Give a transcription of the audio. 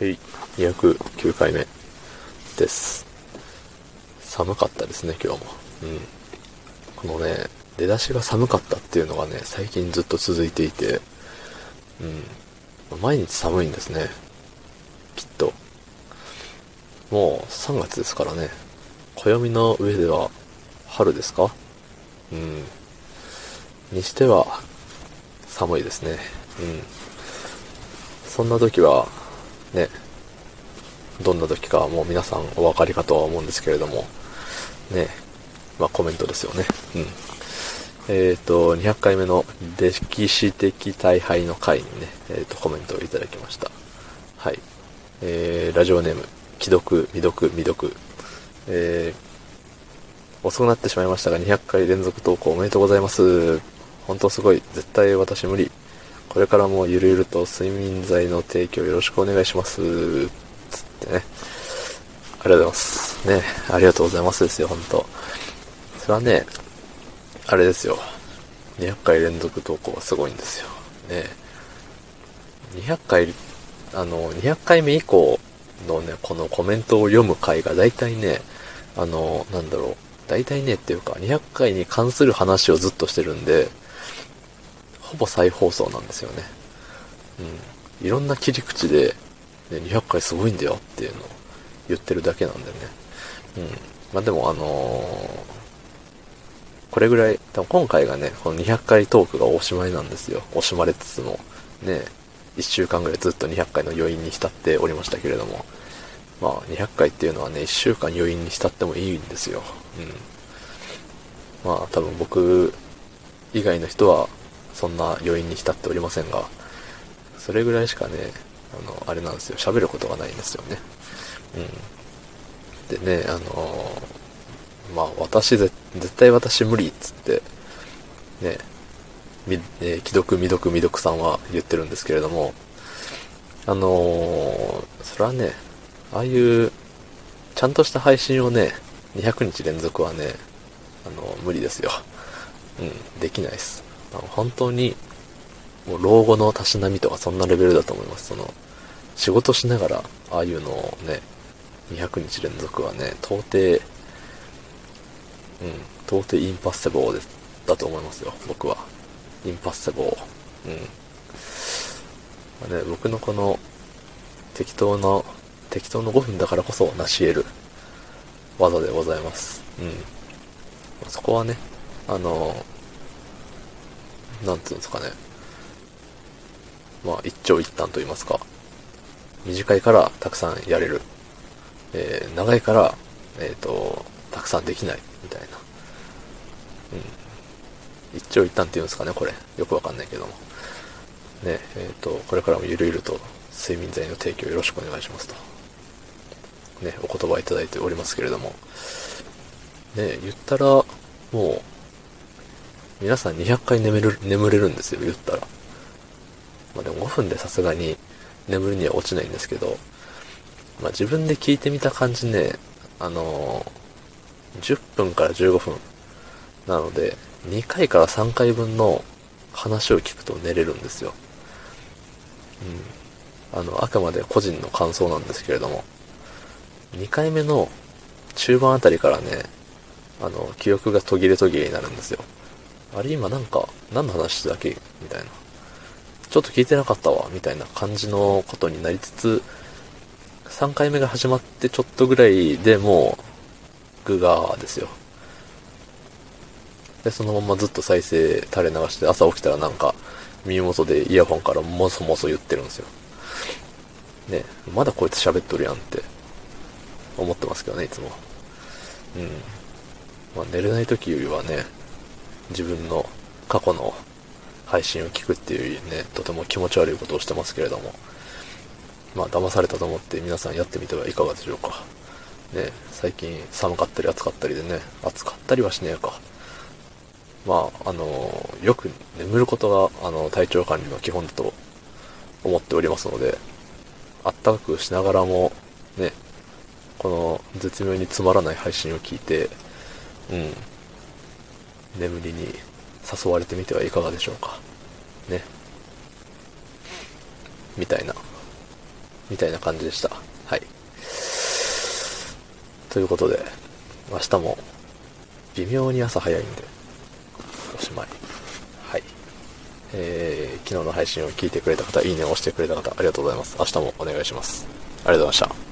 はい、209回目です。寒かったですね、今日も。うん。このね、出だしが寒かったっていうのがね、最近ずっと続いていて、うん。毎日寒いんですね。きっと。もう3月ですからね。暦の上では春ですか？うん。にしては寒いですね。うん。そんな時は、ね、どんな時かはもう皆さんお分かりかとは思うんですけれども、ね、まあコメントですよね。うん。えっ、と、200回目の歴史的大敗の回にね、えっ、と、コメントをいただきました。はい。えー、ラジオネーム、既読、未読、未読。えー、遅くなってしまいましたが、200回連続投稿おめでとうございます。本当すごい。絶対私無理。これからもゆるゆると睡眠剤の提供よろしくお願いします。つってね。ありがとうございます。ね。ありがとうございますですよ、本当それはね、あれですよ。200回連続投稿はすごいんですよ。ね。200回、あの、200回目以降のね、このコメントを読む回が大体ね、あの、なんだろう。大体ねっていうか、200回に関する話をずっとしてるんで、ほぼ再放送なんですよね。うん。いろんな切り口で、ね、200回すごいんだよっていうのを言ってるだけなんでね。うん。まあでもあのーこれぐらい、多分今回がね、この200回トークがおしまいなんですよ。惜しまれつつも、ね、1週間ぐらいずっと200回の余韻に浸っておりましたけれども、まあ200回っていうのはね、1週間余韻に浸ってもいいんですよ。うん。まあ多分僕以外の人はそんな余韻に浸っておりませんが、それぐらいしかね、あの、あれなんですよ、喋ることがないんですよね。うん。でね、あのーまあ私、絶対私無理っつって、ね、み、えー既読、未読、未読さんは言ってるんですけれども、あのーそれはね、ああいう、ちゃんとした配信をね、200日連続はね、あの無理ですよ。うん、できないです。本当に、もう老後のたしなみとかそんなレベルだと思います。その、仕事しながら、ああいうのをね、200日連続はね、到底、うん、到底インパッセボーですだと思いますよ、僕は。インパッセボー。うん。まあね、僕のこの、適当な、適当の5分だからこそ成し得る技でございます。うん。そこはね、あの、なんていうんですかね。まあ、一長一短と言いますか。短いからたくさんやれる。えー長いから、えっ、と、たくさんできない、みたいな。うん。一長一短って言うんですかね、これ。よくわかんないけども。ね、えっ、と、これからもゆるゆると睡眠剤の提供よろしくお願いしますと。ね、お言葉いただいておりますけれども。ね、言ったら、もう、皆さん200回眠れる、眠れるんですよ、言ったら。まあでも5分でさすがに眠りには落ちないんですけど、まあ自分で聞いてみた感じね、あのー10分から15分なので、2回から3回分の話を聞くと寝れるんですよ。うん。あの、あくまで個人の感想なんですけれども、2回目の中盤あたりからね、あの、記憶が途切れ途切れになるんですよ。あれ今なんか、何の話してたっけ？みたいな。ちょっと聞いてなかったわ、みたいな感じのことになりつつ、3回目が始まってちょっとぐらいでもう、グガーですよ。で、そのままずっと再生垂れ流して、朝起きたらなんか、耳元でイヤホンからもそもそ言ってるんですよ。ね、まだこいつ喋っとるやんって、思ってますけどね、いつも。うん。まあ、寝れない時よりはね、自分の過去の配信を聞くっていうね、とても気持ち悪いことをしてますけれども、まあ、騙されたと思って皆さんやってみてはいかがでしょうか。ね、最近寒かったり暑かったりでね、暑かったりはしねえか。まあ、あのよく眠ることが、あの、体調管理の基本だと思っておりますので、あったかくしながらも、ね、この絶妙につまらない配信を聞いて、うん、眠りに誘われてみてはいかがでしょうか？ね。みたいなみたいな感じでした。はい。ということで、明日も微妙に朝早いんで、おしまい。はい。えー、昨日の配信を聞いてくれた方、いいねを押してくれた方、ありがとうございます。明日もお願いします。ありがとうございました。